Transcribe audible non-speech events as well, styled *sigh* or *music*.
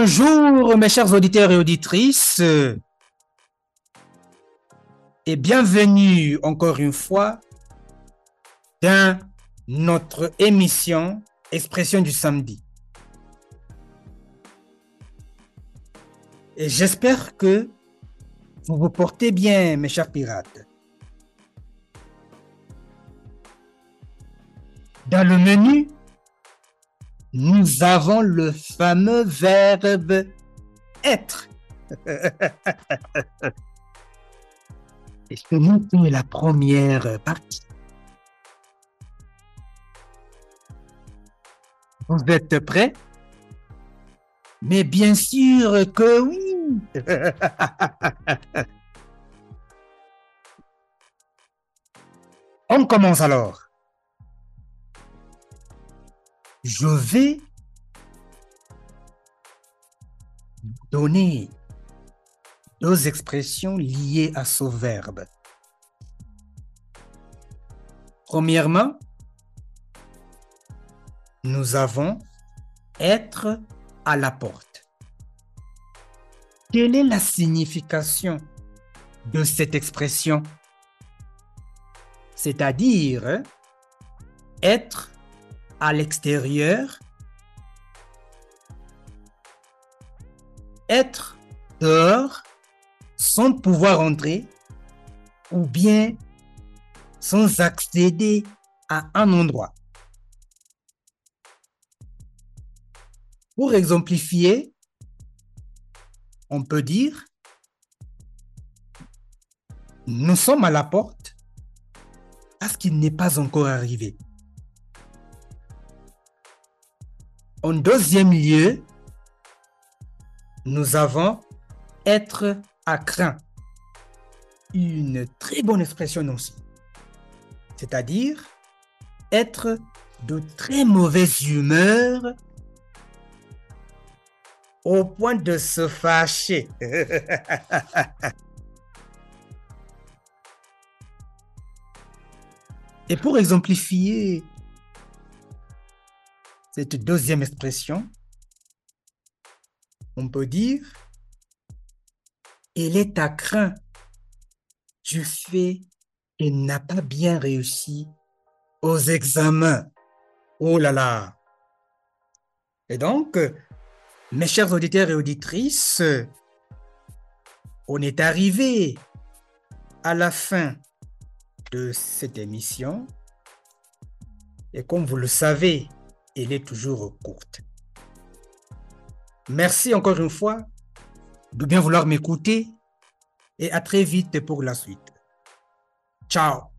Bonjour mes chers auditeurs et auditrices et bienvenue encore une fois dans notre émission Expression du samedi. Et j'espère que vous vous portez bien mes chers pirates. Dans le menu, nous avons le fameux verbe être. Et ce n'est la première partie? Vous êtes prêts? Mais bien sûr que oui. *laughs* On commence alors. Je vais donner deux expressions liées à ce verbe. Premièrement, nous avons être à la porte. Quelle est la signification de cette expression? C'est-à-dire être à l'extérieur, être dehors sans pouvoir entrer ou bien sans accéder à un endroit. Pour exemplifier, on peut dire nous sommes à la porte parce qu'il n'est pas encore arrivé. En deuxième lieu, nous avons être à craint. Une très bonne expression aussi. C'est-à-dire être de très mauvaise humeur au point de se fâcher. *laughs* Et pour exemplifier cette deuxième expression, on peut dire elle est à craint du fait qu'elle n'a pas bien réussi aux examens. Oh là là. Et donc, mes chers auditeurs et auditrices, on est arrivé à la fin de cette émission. Et comme vous le savez, elle est toujours courte. Merci encore une fois de bien vouloir m'écouter et à très vite pour la suite. Ciao